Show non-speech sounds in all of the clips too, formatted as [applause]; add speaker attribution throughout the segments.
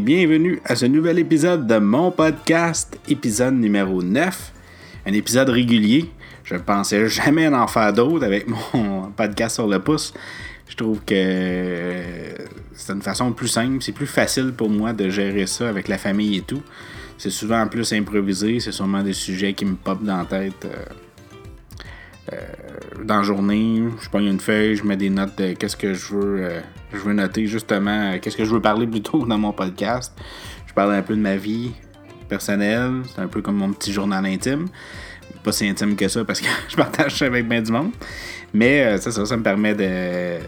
Speaker 1: Bienvenue à ce nouvel épisode de mon podcast, épisode numéro 9, un épisode régulier. Je pensais jamais en faire d'autres avec mon [laughs] podcast sur le pouce. Je trouve que c'est une façon plus simple, c'est plus facile pour moi de gérer ça avec la famille et tout. C'est souvent plus improvisé, c'est sûrement des sujets qui me popent dans la tête. Euh, euh, dans la journée, je prends une feuille, je mets des notes de qu'est-ce que je veux, euh, je veux noter justement, qu'est-ce que je veux parler plutôt [laughs] dans mon podcast. Je parle un peu de ma vie personnelle, c'est un peu comme mon petit journal intime. Pas si intime que ça parce que [laughs] je partage ça avec bien du monde. Mais euh, ça, ça me permet de,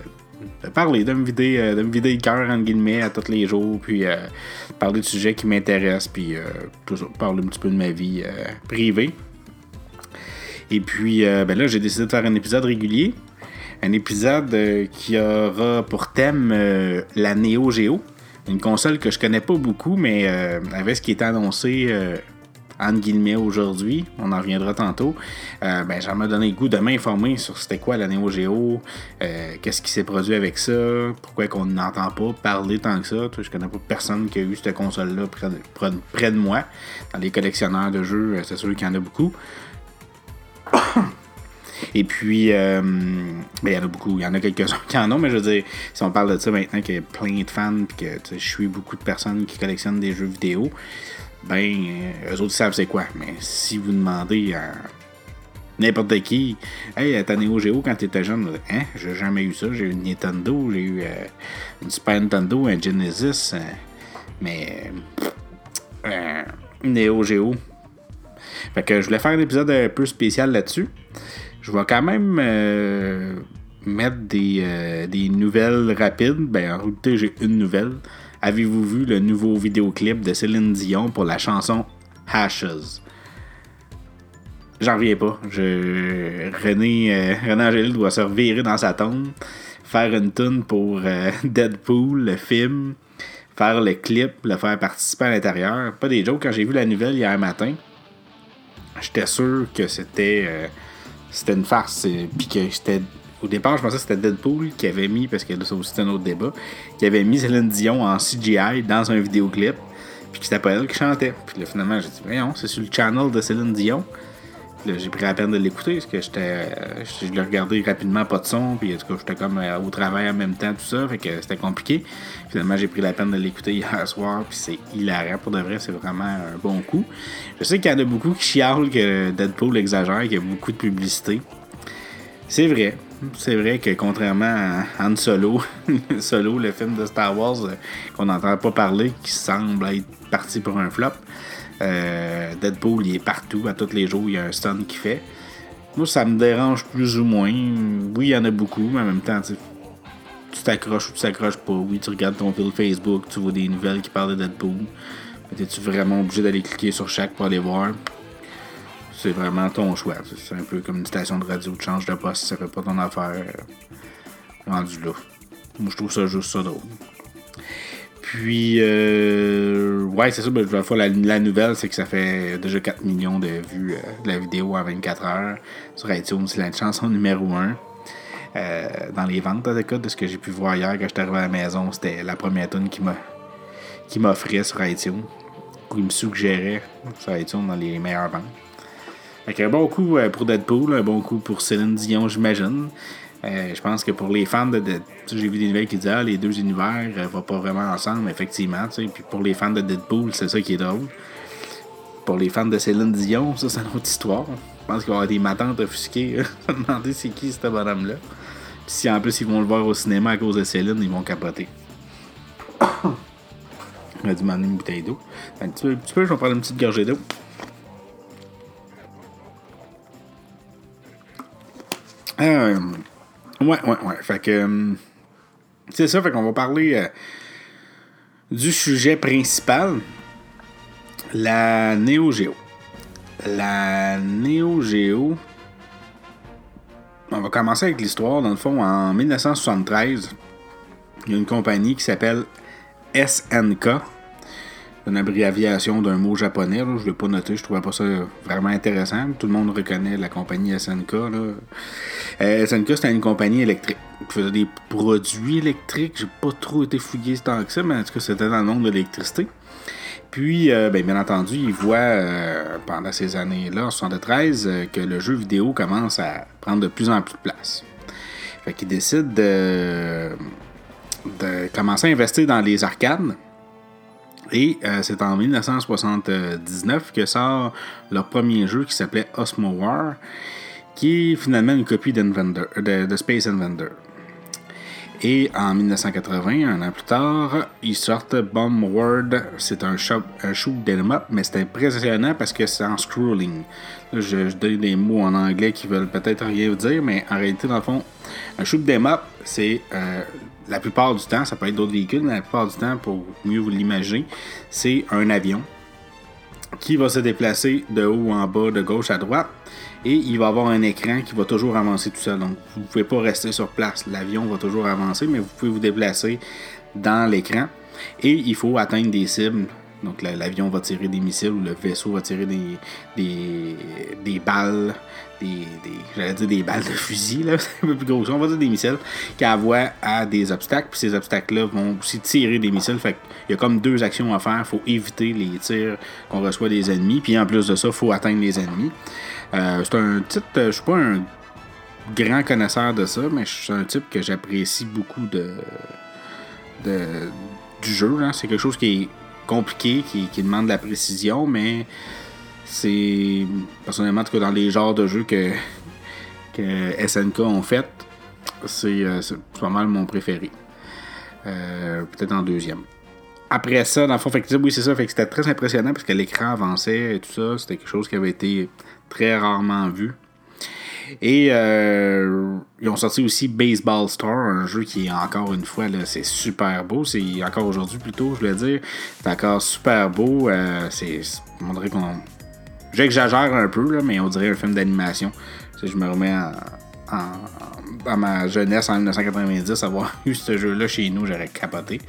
Speaker 1: parler, de me vider, de me vider le cœur, entre guillemets, à tous les jours, puis parler de sujets qui m'intéressent, puis parler un petit peu de ma vie privée. Et puis euh, ben là, j'ai décidé de faire un épisode régulier. Un épisode euh, qui aura pour thème euh, la Neo Geo. Une console que je connais pas beaucoup, mais avec ce qui est annoncé entre guillemets aujourd'hui, on en reviendra tantôt, ben, ça m'a donné le goût de m'informer sur c'était quoi la Neo Geo, qu'est-ce qui s'est produit avec ça, pourquoi qu'on n'entend pas parler tant que ça. Je connais pas personne qui a eu cette console-là près, près, de moi. Dans les collectionneurs de jeux, c'est sûr qu'il y en a beaucoup. Et puis, euh, ben, il y en a beaucoup. Il y en a quelques-uns [laughs] qui en ont, mais je veux dire, si on parle de ça maintenant, qu'il y a plein de fans, puis que je suis beaucoup de personnes qui collectionnent des jeux vidéo, ben, euh, eux autres savent c'est quoi. Mais si vous demandez à n'importe qui, hey, t'as Neo Geo quand t'étais jeune, hein, j'ai jamais eu ça. J'ai eu une Nintendo, j'ai eu euh, une Super Nintendo, un Genesis, mais Neo Geo, fait que je voulais faire un épisode un peu spécial là-dessus. Je vais quand même euh, mettre euh, des, nouvelles rapides. Ben, en réalité, j'ai une nouvelle. Avez-vous vu le nouveau vidéoclip de Céline Dion pour la chanson Hashes? J'en reviens pas. Je... René, euh, René doit se revirer dans sa tombe, faire une tune pour [laughs] Deadpool, le film, faire le clip, le faire participer à l'intérieur. Pas des jokes, quand j'ai vu la nouvelle hier matin, j'étais sûr que c'était euh, c'était une farce. Puis que c'était. Au départ, je pensais que c'était Deadpool qui avait mis, parce que là, ça aussi c'est un autre débat, qui avait mis Céline Dion en CGI dans un vidéoclip, puis que c'était pas elle qui chantait. Puis là, finalement, j'ai dit, voyons, c'est sur le channel de Céline Dion j'ai pris la peine de l'écouter parce que j'étais, euh, je l'ai regardé rapidement, pas de son, puis en tout cas, j'étais comme euh, au travail en même temps, tout ça, fait que c'était compliqué. Finalement, j'ai pris la peine de l'écouter hier [laughs] soir, puis c'est hilarant pour de vrai, c'est vraiment un bon coup. Je sais qu'il y en a beaucoup qui chialent que Deadpool exagère, qu'il y a beaucoup de publicité. C'est vrai. C'est vrai que contrairement à Han Solo, [laughs] Solo, le film de Star Wars euh, qu'on n'entend pas parler, qui semble être parti pour un flop, euh, Deadpool, il est partout, à tous les jours, il y a un stun qui fait. Moi, ça me dérange plus ou moins. Oui, il y en a beaucoup, mais en même temps, tu t'accroches ou tu t'accroches pas. Oui, tu regardes ton fil Facebook, tu vois des nouvelles qui parlent de Deadpool. Es-tu vraiment obligé d'aller cliquer sur chaque pour aller voir? C'est vraiment ton choix. C'est un peu comme une station de radio, tu changes de poste, ça fait pas ton affaire. Rendu là. Moi, je trouve ça juste ça drôle. Puis, euh, ouais, c'est ça. Ben, la, la nouvelle, c'est que ça fait déjà 4 millions de vues euh, de la vidéo en 24 heures sur iTunes. C'est la chanson numéro 1 euh, dans les ventes, de, de ce que j'ai pu voir hier quand j'étais arrivé à la maison. C'était la première tune qui m'a qui m'offrait sur iTunes. Qui me suggérait sur iTunes dans les meilleures ventes. Fait un bon coup pour Deadpool, un bon coup pour Céline Dion, j'imagine. Euh, je pense que pour les fans de, j'ai vu des nouvelles qui disent ah, les deux univers ne euh, vont pas vraiment ensemble, effectivement. Puis pour les fans de Deadpool, c'est ça qui est drôle. Pour les fans de Céline Dion, ça c'est une autre histoire. Je pense qu'il va y avoir des matantes offusquées. se [laughs] demander c'est qui ce bonhomme-là. Puis si en plus ils vont le voir au cinéma à cause de Céline, ils vont capoter. [coughs] On a dû une bouteille d'eau. Un petit peu, je vais prendre une petite gorgée d'eau. Euh, Ouais, ouais, ouais. Fait. Euh, c'est ça, fait qu'on va parler euh, du sujet principal, la Neo Geo. La Neo Geo. On va commencer avec l'histoire. Dans le fond, en 1973, il y a une compagnie qui s'appelle SNK une abréviation d'un mot japonais. Je ne l'ai pas noté, je trouvais pas ça vraiment intéressant. Tout le monde reconnaît la compagnie SNK. Là. SNK, c'était une compagnie électrique qui faisait des produits électriques. J'ai pas trop été fouillé temps que ça, mais en tout cas, c'était dans le monde de l'électricité. Puis, ben, bien entendu, il voit pendant ces années-là, en 73, que le jeu vidéo commence à prendre de plus en plus de place. Fait qu'il décide de, de commencer à investir dans les arcades. Et euh, c'est en 1979 que sort leur premier jeu qui s'appelait Osmo War, qui est finalement une copie de, de, Space Invader. Et en 1980, un an plus tard, ils sortent Bomb World. C'est un, un shoot mais c'est impressionnant parce que c'est en scrolling. je, donne des mots en anglais qui veulent peut-être rien dire, mais en réalité, dans le fond, un shoot up, c'est euh, la plupart du temps, ça peut être d'autres véhicules, mais la plupart du temps, pour mieux vous l'imaginer, c'est un avion qui va se déplacer de haut en bas, de gauche à droite, et il va avoir un écran qui va toujours avancer tout seul. Donc, vous ne pouvez pas rester sur place. L'avion va toujours avancer, mais vous pouvez vous déplacer dans l'écran. Et il faut atteindre des cibles. Donc, l'avion va tirer des missiles ou le vaisseau va tirer des, des, des balles des, j'allais dire des balles de fusil, là, [laughs] c'est un peu plus gros. On va dire des missiles qui envoient à des obstacles, puis ces obstacles-là vont aussi tirer des missiles. Fait il y a comme deux actions à faire. Il faut éviter les tirs qu'on reçoit des ennemis, puis en plus de ça, il faut atteindre les ennemis. Euh, c'est un titre, je suis pas un grand connaisseur de ça, mais je suis un type que j'apprécie beaucoup de, du jeu. C'est quelque chose qui est compliqué, qui demande de la précision, mais c'est personnellement, en tout cas, dans les genres de jeux que, que SNK ont fait, euh, c'est pas mal mon préféré. Euh, peut-être en deuxième. Après ça, dans le fond, oui, c'est ça. C'était très impressionnant parce que l'écran avançait et tout ça. C'était quelque chose qui avait été très rarement vu. Et euh, ils ont sorti aussi Baseball Star, un jeu qui est encore une fois, c'est super beau. C'est encore aujourd'hui plutôt, je veux dire. C'est encore super beau. c'est, on dirait qu'on J'exagère un peu, là, mais on dirait un film d'animation. Je me remets en, ma jeunesse en 1990, avoir [laughs] eu ce jeu-là chez nous, j'aurais capoté.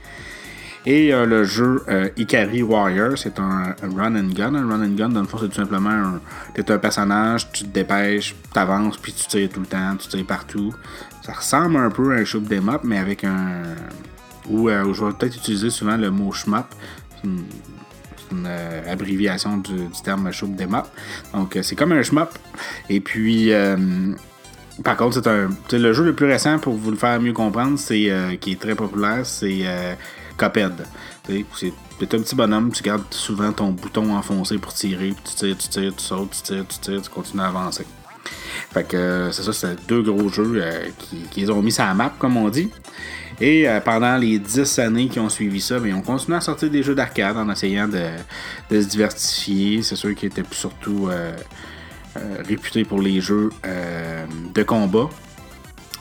Speaker 1: Et euh, le jeu euh, Ikari Warrior, c'est un, run and gun. Un run and gun, dans le fond, c'est tout simplement un. T'es un personnage, tu te dépêches, t'avances, puis tu tires tout le temps, tu tires partout. Ça ressemble un peu à un shoot them up, mais avec un. Ou euh, je vais peut-être utiliser souvent le mot shmup euh, abréviation du, terme shoot them up. Donc, euh, c'est comme un shmup. Et puis, euh, par contre, c'est un. Le jeu le plus récent, pour vous le faire mieux comprendre, c'est qui est très populaire, c'est Cuphead. C'est un petit bonhomme, tu gardes souvent ton bouton enfoncé pour tirer, puis tu tires, tu tires, tu sautes, tu tires, tu tires, tu continues à avancer. Fait que c'est ça, c'est deux gros jeux qui, ont mis ça à map, comme on dit. Et euh, pendant les 10 années qui ont suivi ça, ben, on continue à sortir des jeux d'arcade en essayant de, se diversifier. C'est sûr qu'ils étaient surtout euh, euh, réputés pour les jeux de combat.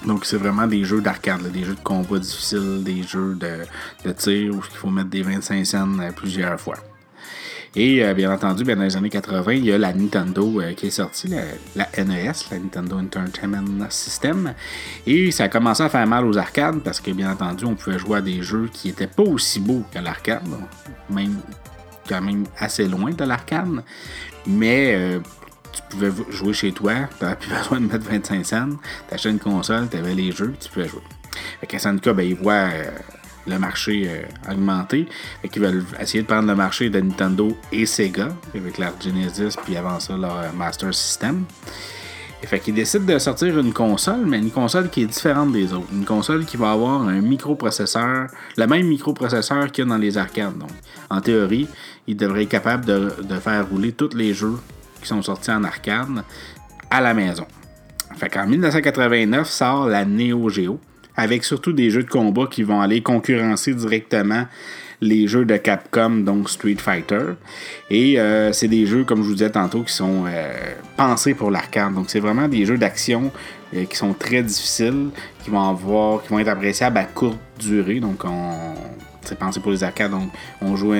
Speaker 1: Donc c'est vraiment des jeux d'arcade, des jeux de combat difficiles, des jeux de, de tir où il faut mettre des 25 cents plusieurs fois. Et euh, bien entendu, bien, dans les années 80, il y a la Nintendo euh, qui est sortie, la, NES, la Nintendo Entertainment System. Et ça a commencé à faire mal aux arcades parce que, bien entendu, on pouvait jouer à des jeux qui n'étaient pas aussi beaux que l'arcade, même quand même assez loin de l'arcade. Mais euh, tu pouvais jouer chez toi, tu n'avais plus [laughs] besoin de mettre 25 cents, tu une console, tu avais les jeux, tu pouvais jouer. Fait qu'à SNK, ben, ils voient le marché euh, augmenté. et qu'ils veulent essayer de prendre le marché de Nintendo et Sega, avec leur Genesis, puis avant ça, leur euh, Master System. Et fait qu'ils décident de sortir une console, mais une console qui est différente des autres. Une console qui va avoir un microprocesseur, le même microprocesseur qu'il y a dans les arcades. Donc, en théorie, ils devraient être capables de, de faire rouler tous les jeux qui sont sortis en arcade à la maison. Fait qu'en 1989 sort la Neo Geo avec surtout des jeux de combat qui vont aller concurrencer directement les jeux de Capcom, donc Street Fighter. Et euh, c'est des jeux, comme je vous disais tantôt, qui sont euh, pensés pour l'arcade. Donc c'est vraiment des jeux d'action euh, qui sont très difficiles, qui vont avoir, qui vont être appréciables à courte durée. Donc on, c'est pensé pour les arcades. Donc on joue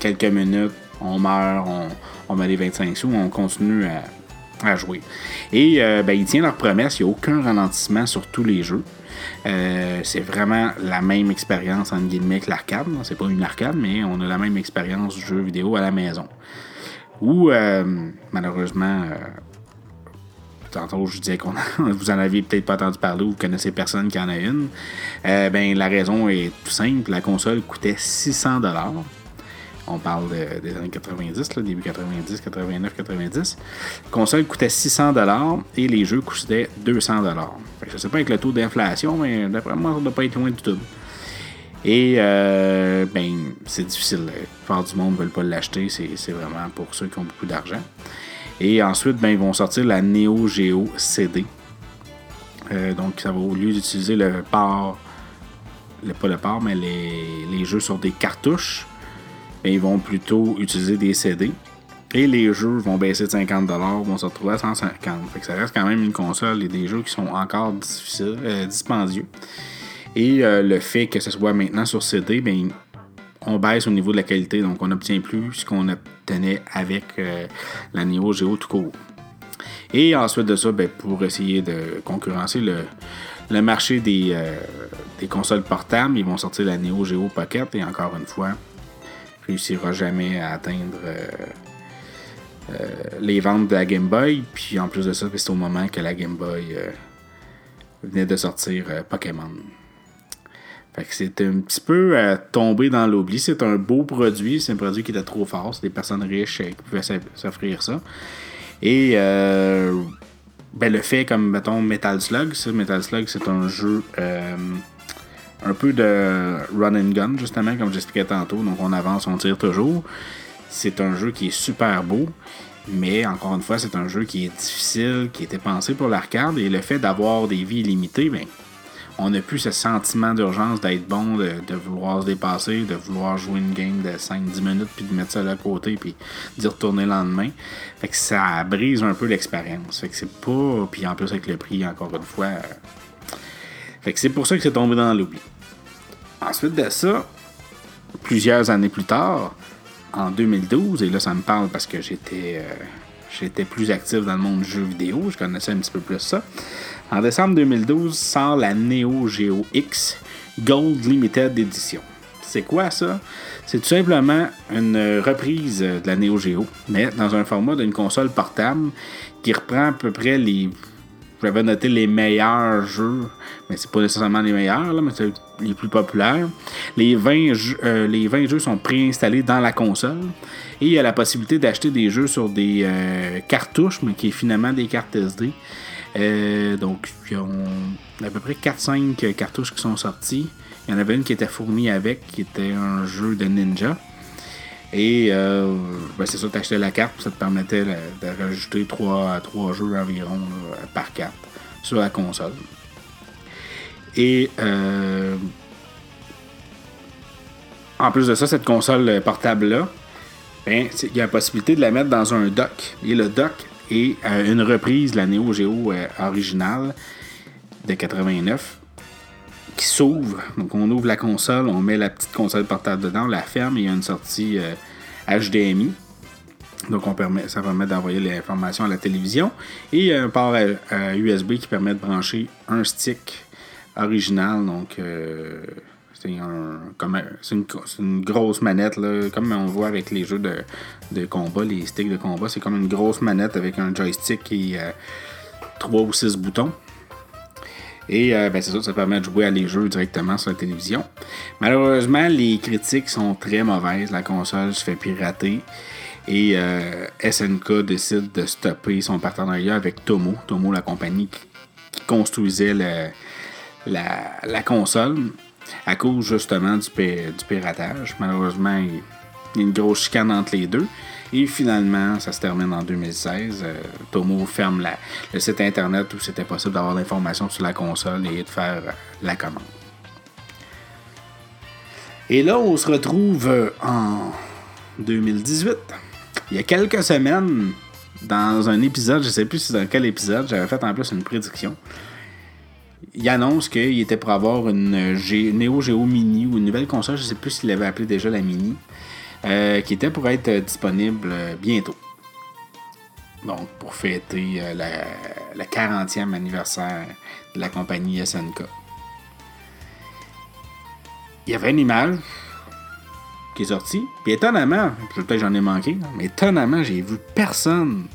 Speaker 1: quelques minutes, on meurt, on, on met les 25 sous, on continue à à jouer. Et euh, ben, ils tiennent leur promesse, il n'y a aucun ralentissement sur tous les jeux. Euh, c'est vraiment la même expérience en guillemets que l'arcade. C'est pas une arcade, mais on a la même expérience jeu vidéo à la maison. Ou malheureusement, tantôt je disais qu'on [laughs] vous en avez peut-être pas entendu parler ou vous connaissez personne qui en a une. ben la raison est tout simple. La console coûtait 600 dollars. On parle des années 90, là, début 90, 89, 90. La console coûtait 600 et les jeux coûtaient 200 Je ne sais pas avec le taux d'inflation, mais d'après moi, ça ne doit pas être loin du tout. Et euh, ben, c'est difficile. La part du monde ne veulent pas l'acheter. C'est vraiment pour ceux qui ont beaucoup d'argent. Et ensuite, ben, ils vont sortir la Neo Geo CD. Euh, donc, ça va au lieu d'utiliser le port, pas le port, mais les, les, jeux sur des cartouches, ils vont plutôt utiliser des CD. Et les jeux vont baisser de 50$, vont se retrouver à 150$. Fait que ça reste quand même une console et des jeux qui sont encore difficiles, euh, dispendieux. Et euh, le fait que ce soit maintenant sur CD, ben, on baisse au niveau de la qualité. Donc on n'obtient plus ce qu'on obtenait avec euh, la Neo Geo tout court. Et ensuite de ça, ben, pour essayer de concurrencer le, marché des, des, consoles portables, ils vont sortir la Neo Geo Pocket. Et encore une fois, réussira jamais à atteindre euh, euh, les ventes de la Game Boy. Puis en plus de ça, c'est au moment que la Game Boy euh, venait de sortir Pokémon. Fait que c'était un petit peu tombé dans l'oubli. C'est un beau produit. C'est un produit qui était trop fort. C'est des personnes riches qui pouvaient s'offrir ça. Et ben, le fait comme, mettons, Metal Slug, Metal Slug, c'est un jeu un peu de run and gun, justement, comme j'expliquais tantôt. Donc, on avance, on tire toujours. C'est un jeu qui est super beau, mais encore une fois, c'est un jeu qui est difficile, qui était pensé pour l'arcade. Et le fait d'avoir des vies limitées, ben, on n'a plus ce sentiment d'urgence d'être bon, de, vouloir se dépasser, de vouloir jouer une game de 5-10 minutes, puis de mettre ça à côté, puis d'y retourner le lendemain. Fait que ça brise un peu l'expérience. Fait que c'est pas. Puis en plus, avec le prix, encore une fois. Euh, fait que c'est pour ça que c'est tombé dans l'oubli. Ensuite de ça, plusieurs années plus tard, en 2012, et là ça me parle parce que j'étais euh, j'étais plus actif dans le monde du jeu vidéo, je connaissais un petit peu plus ça. En décembre 2012 sort la Neo Geo X Gold Limited Edition. C'est quoi ça? C'est tout simplement une reprise de la Neo Geo, mais dans un format d'une console portable qui reprend à peu près les j'avais noté les meilleurs jeux, mais c'est pas nécessairement les meilleurs, là, mais c'est les plus populaires. Les 20, jeux, euh, les 20 jeux sont préinstallés dans la console. Et il y a la possibilité d'acheter des jeux sur des euh, cartouches, mais qui est finalement des cartes SD. Euh, donc, il y a à peu près 4-5 cartouches qui sont sorties. Il y en avait une qui était fournie avec, qui était un jeu de ninja. Et euh, ben c'est ça, tu achetais la carte, ça te permettait de, rajouter 3, 3 jeux environ par carte sur la console. Et euh, en plus de ça, cette console portable-là, ben, il y a la possibilité de la mettre dans un dock. Et le dock est euh, une reprise de la Neo Geo originale de 89 s'ouvre. Donc on ouvre la console, on met la petite console portable dedans, on la ferme et il y a une sortie HDMI. Euh, Donc on permet, ça permet d'envoyer l'information à la télévision. Et un port USB qui permet de brancher un stick original. Donc euh, c'est une, grosse manette, comme on voit avec les jeux de, combat, les sticks de combat. C'est comme une grosse manette avec un joystick et 3 ou 6 boutons. Et euh, ben, c'est ça, ça permet de jouer à les jeux directement sur la télévision. Malheureusement, les critiques sont très mauvaises. La console se fait pirater. Et euh, SNK décide de stopper son partenariat avec Tomo. Tomo, la compagnie qui, construisait la, console à cause justement du, du piratage. Malheureusement, il y a une grosse chicane entre les deux. Et finalement, ça se termine en 2016. Euh, Tomo ferme le site internet où c'était possible d'avoir l'information sur la console et de faire euh, la commande. Et là, on se retrouve euh, en 2018. Il y a quelques semaines, dans un épisode, je ne sais plus si dans quel épisode, j'avais fait en plus une prédiction. Il annonce qu'il était pour avoir une Neo Geo Mini ou une nouvelle console, je ne sais plus s'il l'avait appelé déjà la Mini. Euh, qui était pour être disponible bientôt. Donc, pour fêter euh, la, 40e anniversaire de la compagnie SNK. il y avait une image qui est sortie. Puis étonnamment, peut-être que j'en ai manqué, mais étonnamment, j'ai vu personne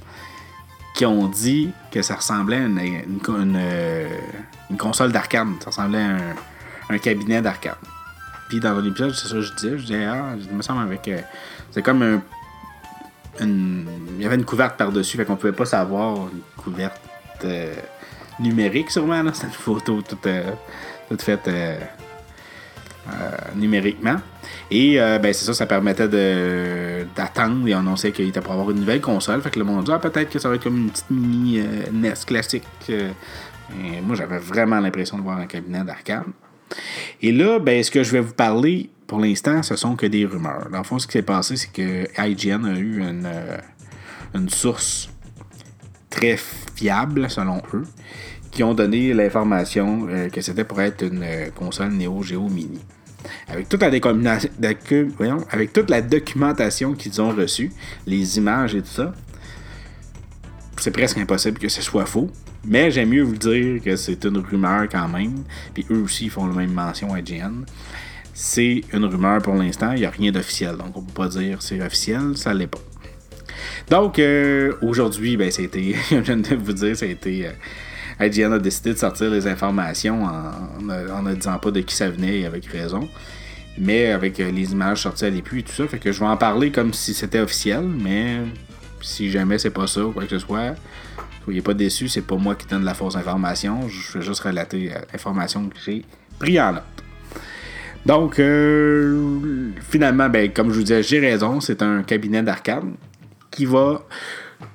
Speaker 1: qui ont dit que ça ressemblait à une, euh, console d'arcade. Ça ressemblait à un, cabinet d'arcade. Puis dans l'épisode, c'est ça que je disais. Je disais, ah, je me semble avec. Euh, c'est comme un. il y avait une couverte par-dessus, fait qu'on pouvait pas savoir une couverte euh, numérique, sûrement. [laughs] C'était une photo toute, toute faite numériquement. Et euh, ben, c'est ça, ça permettait d'attendre et annoncer qu'il était pour avoir une nouvelle console. Fait que le monde dit, ah, peut-être que ça va être comme une petite mini euh, NES classique. Euh. moi, j'avais vraiment l'impression de voir un cabinet d'arcade. Et là, ben, ce que je vais vous parler pour l'instant, ce sont que des rumeurs. Dans le fond, ce qui s'est passé, c'est que IGN a eu une, une source très fiable, selon eux, qui ont donné l'information que c'était pour être une console Neo Geo Mini avec toute la documentation qu'ils ont reçue, les images et tout ça, c'est presque impossible que ce soit faux. Mais j'aime mieux vous dire que c'est une rumeur quand même. Puis eux aussi font la même mention à GN. C'est une rumeur pour l'instant, il n'y a rien d'officiel. Donc on ne peut pas dire c'est officiel, ça l'est pas. Donc euh, aujourd'hui, ben, été, [laughs] je viens de vous dire, été. Euh, IGN a décidé de sortir les informations en, ne disant pas de qui ça venait et avec raison. Mais avec euh, les images sorties à l'épu et tout ça. Fait que je vais en parler comme si c'était officiel, mais si jamais c'est pas ça ou quoi que ce soit, soyez pas déçus, c'est pas moi qui donne la fausse information. Je vais juste relater euh, l'information que j'ai pris en note. Donc, euh, finalement, ben, comme je vous disais, j'ai raison, c'est un cabinet d'arcade qui va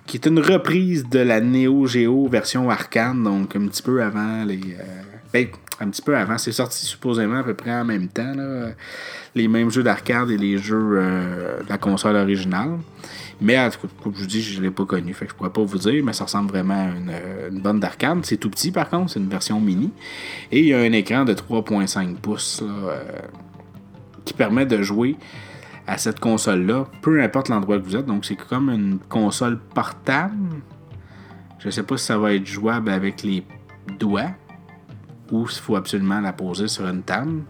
Speaker 1: qui est une reprise de la Neo Geo version arcade, donc un petit peu avant les. Euh, ben, un petit peu avant. C'est sorti supposément à peu près en même temps. les mêmes jeux d'arcade et les jeux de la console originale. Mais en tout cas, comme je vous dis, je ne l'ai pas connu. Fait que je pourrais pas vous dire, mais ça ressemble vraiment à une, euh, bande d'arcade. C'est tout petit par contre, c'est une version mini. Et il y a un écran de 3.5 pouces qui permet de jouer à cette console-là, peu importe l'endroit que vous êtes. Donc, c'est comme une console portable. Je ne sais pas si ça va être jouable avec les doigts ou s'il faut absolument la poser sur une table.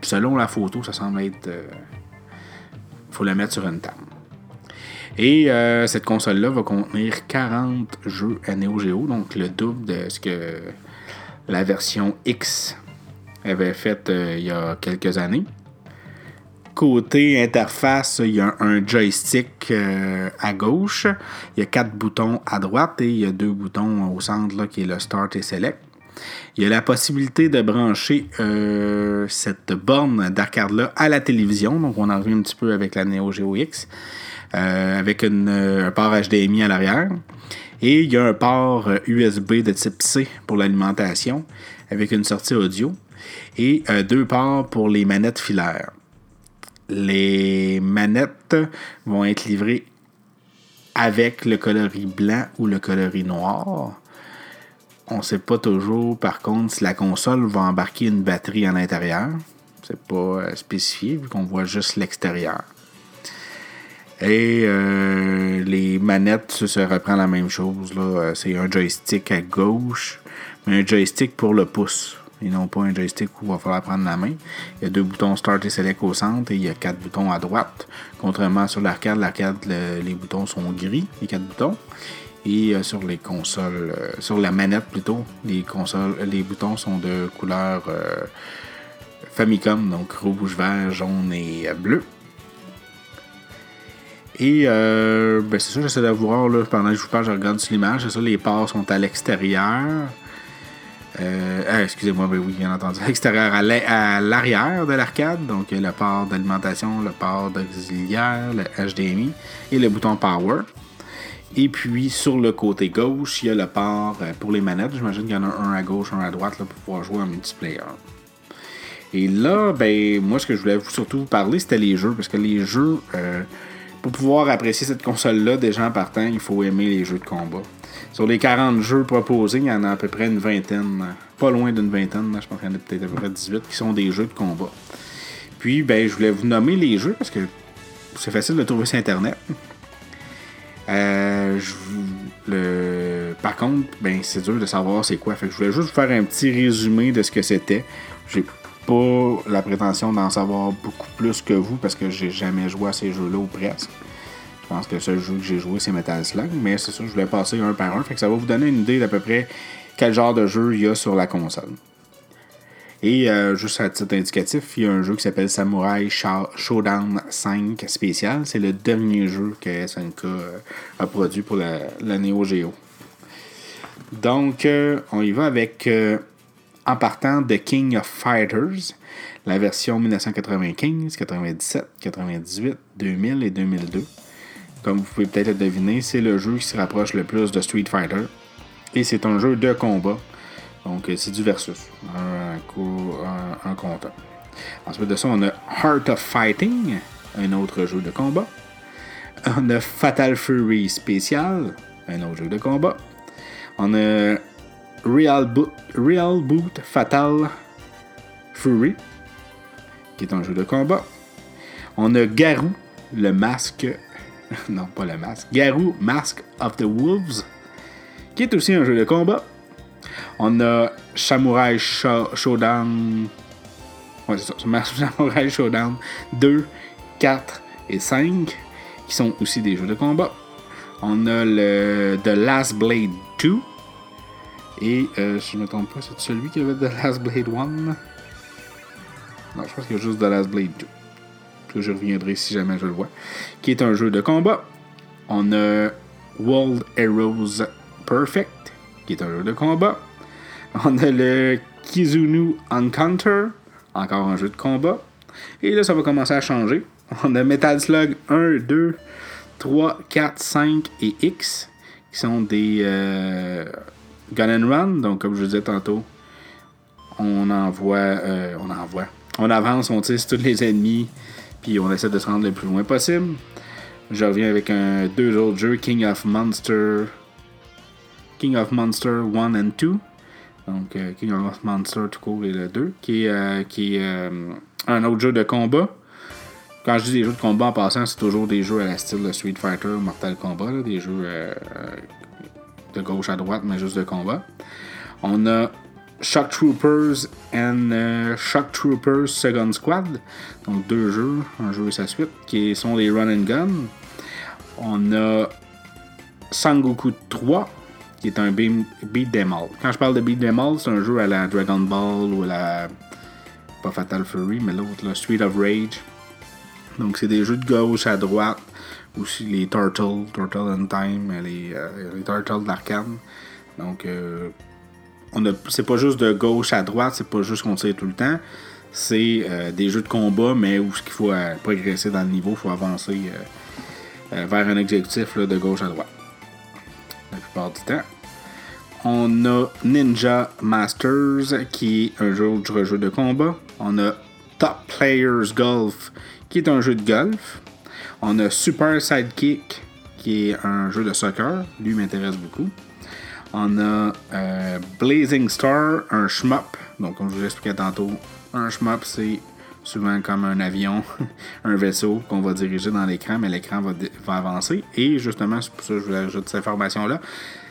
Speaker 1: Selon la photo, ça semble être. Euh, faut la mettre sur une table. Et euh, cette console-là va contenir 40 jeux à Neo Geo, donc le double de ce que la version X avait fait euh, il y a quelques années. Côté interface, il y a un joystick euh, à gauche, il y a quatre boutons à droite et il y a deux boutons au centre qui est le Start et Select. Il y a la possibilité de brancher cette borne d'arcade-là à la télévision. Donc, on en revient un petit peu avec la Neo Geo X. Euh, avec un port HDMI à l'arrière. Et il y a un port USB de type C pour l'alimentation avec une sortie audio. Et deux ports pour les manettes filaires les manettes vont être livrées avec le coloris blanc ou le coloris noir. On ne sait pas toujours, par contre, si la console va embarquer une batterie à l'intérieur. C'est pas euh, spécifié vu qu'on voit juste l'extérieur. Et euh, les manettes, ça, se reprend la même chose. Euh, c'est un joystick à gauche, mais un joystick pour le pouce et non pas un joystick où il va falloir prendre la main. Il y a deux boutons Start et Select au centre et il y a quatre boutons à droite. Contrairement sur l'arcade, l'arcade, les boutons sont gris, les quatre boutons. Et euh, sur les consoles, sur la manette plutôt, les consoles, les boutons sont de couleur Famicom, donc rouge, vert, jaune et bleu. Et ben c'est ça, j'essaie de voir là, pendant que je vous parle, je regarde sur l'image. C'est ça, les ports sont à l'extérieur. Euh, ah, excusez-moi, ben oui, bien entendu. [laughs] Extérieur à l'arrière de l'arcade, donc le port d'alimentation, le port d'auxiliaire, le HDMI et le bouton Power. Et puis sur le côté gauche, il y a le port euh, pour les manettes. J'imagine qu'il y en a un à gauche, un à droite là, pour pouvoir jouer en multiplayer. Et là, ben moi ce que je voulais surtout vous parler, c'était les jeux, parce que les jeux, euh, pour pouvoir apprécier cette console-là, déjà en partant, il faut aimer les jeux de combat. Sur les 40 jeux proposés, il y en a à peu près une vingtaine, pas loin d'une vingtaine, je pense qu'il y en a peut-être à peu près 18 qui sont des jeux de combat. Puis, ben, je voulais vous nommer les jeux parce que c'est facile de trouver sur Internet. Euh. Par contre, ben, c'est dur de savoir c'est quoi. Fait que je voulais juste vous faire un petit résumé de ce que c'était. J'ai pas la prétention d'en savoir beaucoup plus que vous parce que j'ai jamais joué à ces jeux-là ou presque. Je pense que le seul jeu que j'ai joué, c'est Metal Slug, mais c'est ça, je voulais passer un par un. Fait que ça va vous donner une idée d'à peu près quel genre de jeu il y a sur la console. Et euh, juste à titre indicatif, il y a un jeu qui s'appelle Samurai Showdown 5 spécial. C'est le dernier jeu que SNK euh, a produit pour la, Neo Geo. Donc, euh, on y va avec, en partant de King of Fighters, la version 1995, 97, 98, 2000 et 2002. Comme vous pouvez peut-être deviner, c'est le jeu qui se rapproche le plus de Street Fighter. Et c'est un jeu de combat. Donc, c'est du versus. Un, coup, un, compteur. Ensuite de ça, on a Heart of Fighting, un autre jeu de combat. On a Fatal Fury Spécial, un autre jeu de combat. On a Real, Real Boot Fatal Fury, qui est un jeu de combat. On a Garou, le masque. [laughs] non, pas le masque. Garou, Mask of the Wolves, qui est aussi un jeu de combat. On a Samurai Showdown. Ouais, c'est ça. [laughs] Samurai Showdown 2, 4 et 5, qui sont aussi des jeux de combat. On a le The Last Blade 2. Et euh, si je ne me trompe pas, c'est celui qui avait The Last Blade 1. Non, je pense qu'il y a juste The Last Blade 2. Que je reviendrai si jamais je le vois. Qui est un jeu de combat. On a World Heroes Perfect, qui est un jeu de combat. On a le Kizunu Encounter, encore un jeu de combat. Et là, ça va commencer à changer. On a Metal Slug 1, 2, 3, 4, 5 et X, qui sont des euh, gun and run. Donc, comme je vous disais tantôt, on envoie, euh, on envoie, on avance, on tisse tous les ennemis, puis on essaie de se rendre le plus loin possible. Je reviens avec un, deux autres jeux, King of Monster, King of Monster 1 and 2. Donc, euh, King of Monster tout court et le 2, qui est, euh, qui euh, un autre jeu de combat. Quand je dis des jeux de combat en passant, c'est toujours des jeux à la style de Street Fighter, Mortal Kombat, des jeux gauche à droite, mais juste de combat. On a Shock Troopers and Shock Troopers Second Squad, donc deux jeux, un jeu et sa suite, qui sont des run and gun. On a Sangoku 3, qui est un beat them all. Quand je parle de beat them all, c'est un jeu à la Dragon Ball ou à la. Pas Fatal Fury, mais l'autre, la Street of Rage. Donc, c'est des jeux de gauche à droite. Aussi les Turtles, Turtle in Time, les, euh, les Turtles d'arcade. Donc, euh, c'est pas juste de gauche à droite, c'est pas juste qu'on tire tout le temps. C'est euh, des jeux de combat, mais où ce qu'il faut progresser dans le niveau, il faut avancer vers un objectif de gauche à droite la plupart du temps. On a Ninja Masters, qui est un jeu, jeu de combat. On a Top Players Golf, qui est un jeu de golf. On a Super Sidekick, qui est un jeu de soccer. Lui m'intéresse beaucoup. On a euh, Blazing Star, un shmup. Donc, comme je vous expliquais tantôt, un shmup, c'est souvent comme un avion, [laughs] un vaisseau qu'on va diriger dans l'écran, mais l'écran va, avancer. Et justement, c'est pour ça que je vous ajoute cette information-là.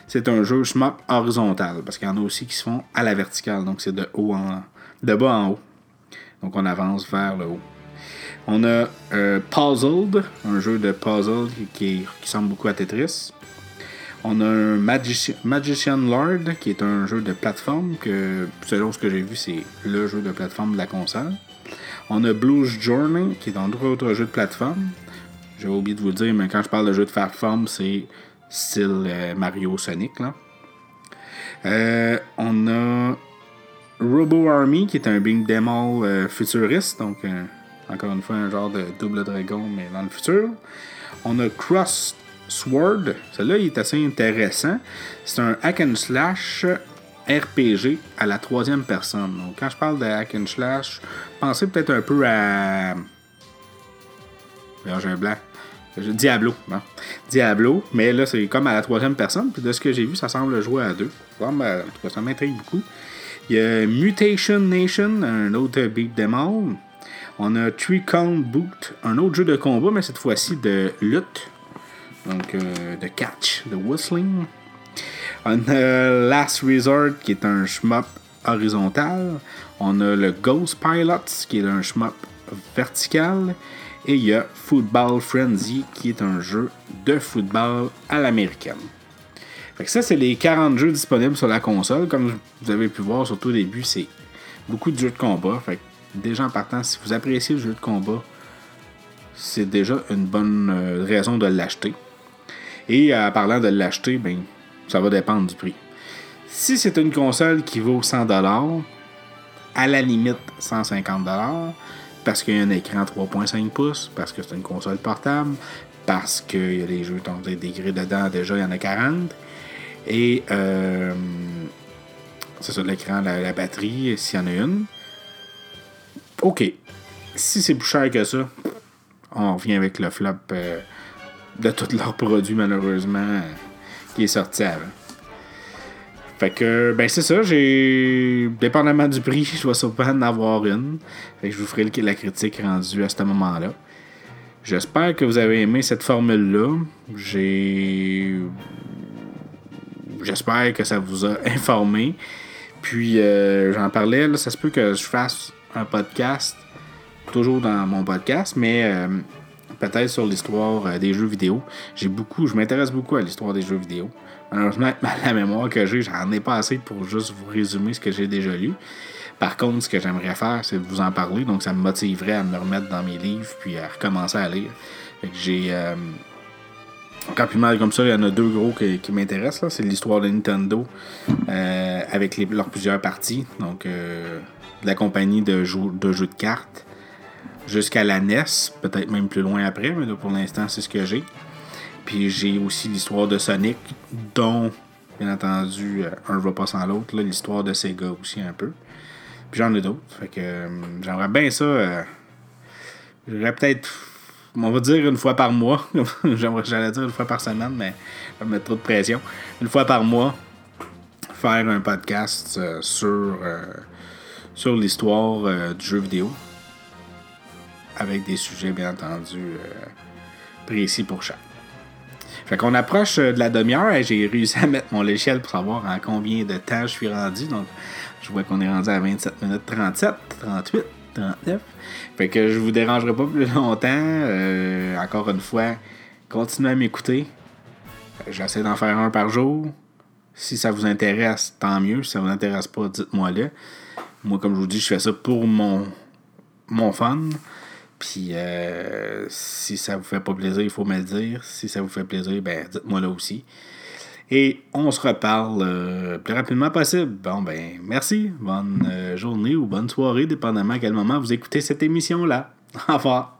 Speaker 1: C'est un jeu shmup horizontal, parce qu'il y en a aussi qui se font à la verticale, donc c'est de haut en de bas en haut. Donc on avance vers le haut. On a euh, Puzzled, un jeu de puzzle qui, qui, semble beaucoup à Tetris. On a Magician Lord, qui est un jeu de plateforme que, selon ce que j'ai vu, c'est le jeu de plateforme de la console. On a Blues Journey, qui est un autre jeu de plateforme. J'ai oublié de vous le dire, mais quand je parle de jeu de plateforme, c'est style euh, Mario Sonic. Là. Euh, on a Robo Army, qui est un Bing Demo futuriste. Donc, encore une fois, un genre de double dragon, mais dans le futur. On a Cross Sword. Celui-là, il est assez intéressant. C'est un hack and slash RPG à la troisième personne. Donc, quand je parle de hack and slash, pensez peut-être un peu à. j'ai un blanc. Diablo. Non. Diablo, mais là, c'est comme à la troisième personne. Puis de ce que j'ai vu, ça semble jouer à deux. Ben, en tout cas, ça m'intrigue beaucoup. Il y a Mutation Nation, un autre beat demo. On a Three Boot, un autre jeu de combat, mais cette fois-ci de lutte. Donc, euh, de catch, de whistling. On a Last Resort, qui est un shmup horizontal. On a le Ghost Pilots, qui est un shmup vertical. Et il y a Football Frenzy, qui est un jeu de football à l'américaine. Fait que ça, c'est les 40 jeux disponibles sur la console. Comme vous avez pu voir, surtout au début, c'est beaucoup de jeux de combat. Fait que déjà en partant, si vous appréciez le jeu de combat, c'est déjà une bonne euh, raison de l'acheter. Et en parlant de l'acheter, ben, ça va dépendre du prix. Si c'est une console qui vaut 100$, à la limite 150$, parce qu'il y a un écran 3.5 pouces, parce que c'est une console portable, parce qu'il y a des jeux qui ont des dedans, déjà il y en a 40. Et euh, c'est ça, l'écran, la, batterie, s'il y en a une. OK. Si c'est plus cher que ça, on revient avec le flop euh, de tous leurs produits, malheureusement, qui est sorti avant. Fait que, ben c'est ça, j'ai. Dépendamment du prix, [laughs] je vais sûrement en avoir une. Fait que je vous ferai la critique rendue à ce moment-là. J'espère que vous avez aimé cette formule-là. J'ai. J'espère que ça vous a [laughs] informé. Puis, euh, j'en parlais, là, ça se peut que je fasse un podcast, toujours dans mon podcast, mais euh, peut-être sur l'histoire euh, des jeux vidéo. J'ai beaucoup, je m'intéresse beaucoup à l'histoire des jeux vidéo. Malheureusement, la mémoire que j'ai, j'en ai pas assez pour juste vous résumer ce que j'ai déjà lu. Par contre, ce que j'aimerais faire, c'est de vous en parler. Donc, ça me motiverait à me remettre dans mes livres puis à recommencer à lire. J'ai. Euh, quand puis mal comme ça, il y en a deux gros qui, m'intéressent. C'est l'histoire de Nintendo euh, avec leurs plusieurs parties. Donc, euh, la compagnie de, de jeux de cartes jusqu'à la NES, peut-être même plus loin après, mais pour l'instant, c'est ce que j'ai. Puis j'ai aussi l'histoire de Sonic, dont, bien entendu, euh, un va pas sans l'autre, l'histoire de Sega aussi un peu. Puis j'en ai d'autres. Fait que euh, j'aimerais bien ça. Euh, j'aurais peut-être. On va dire une fois par mois. [laughs] J'allais dire une fois par semaine, mais ça va mettre trop de pression. Une fois par mois, faire un podcast sur, sur l'histoire du jeu vidéo. Avec des sujets, bien entendu, précis pour chaque. Fait qu'on approche euh, de la demi-heure et j'ai réussi à mettre mon échelle pour savoir en combien de temps je suis rendu. Donc, je vois qu'on est rendu à 27 minutes 37, 38, 39. Fait que je vous dérangerai pas plus longtemps. Euh, encore une fois, continuez à m'écouter. J'essaie d'en faire un par jour. Si ça vous intéresse, tant mieux. Si ça vous intéresse pas, dites-moi-le. Moi, comme je vous dis, je fais ça pour mon, mon fun. Puis euh, si ça vous fait pas plaisir, il faut me le dire. Si ça vous fait plaisir, ben dites-moi là aussi. Et on se reparle le euh, plus rapidement possible. Bon ben merci. Bonne euh, journée ou bonne soirée, dépendamment à quel moment vous écoutez cette émission-là. [laughs] Au revoir.